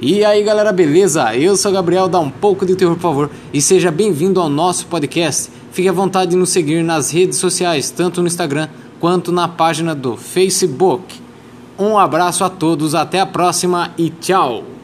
E aí galera, beleza? Eu sou o Gabriel, dá um pouco de terror por favor e seja bem-vindo ao nosso podcast. Fique à vontade de nos seguir nas redes sociais, tanto no Instagram quanto na página do Facebook. Um abraço a todos, até a próxima e tchau!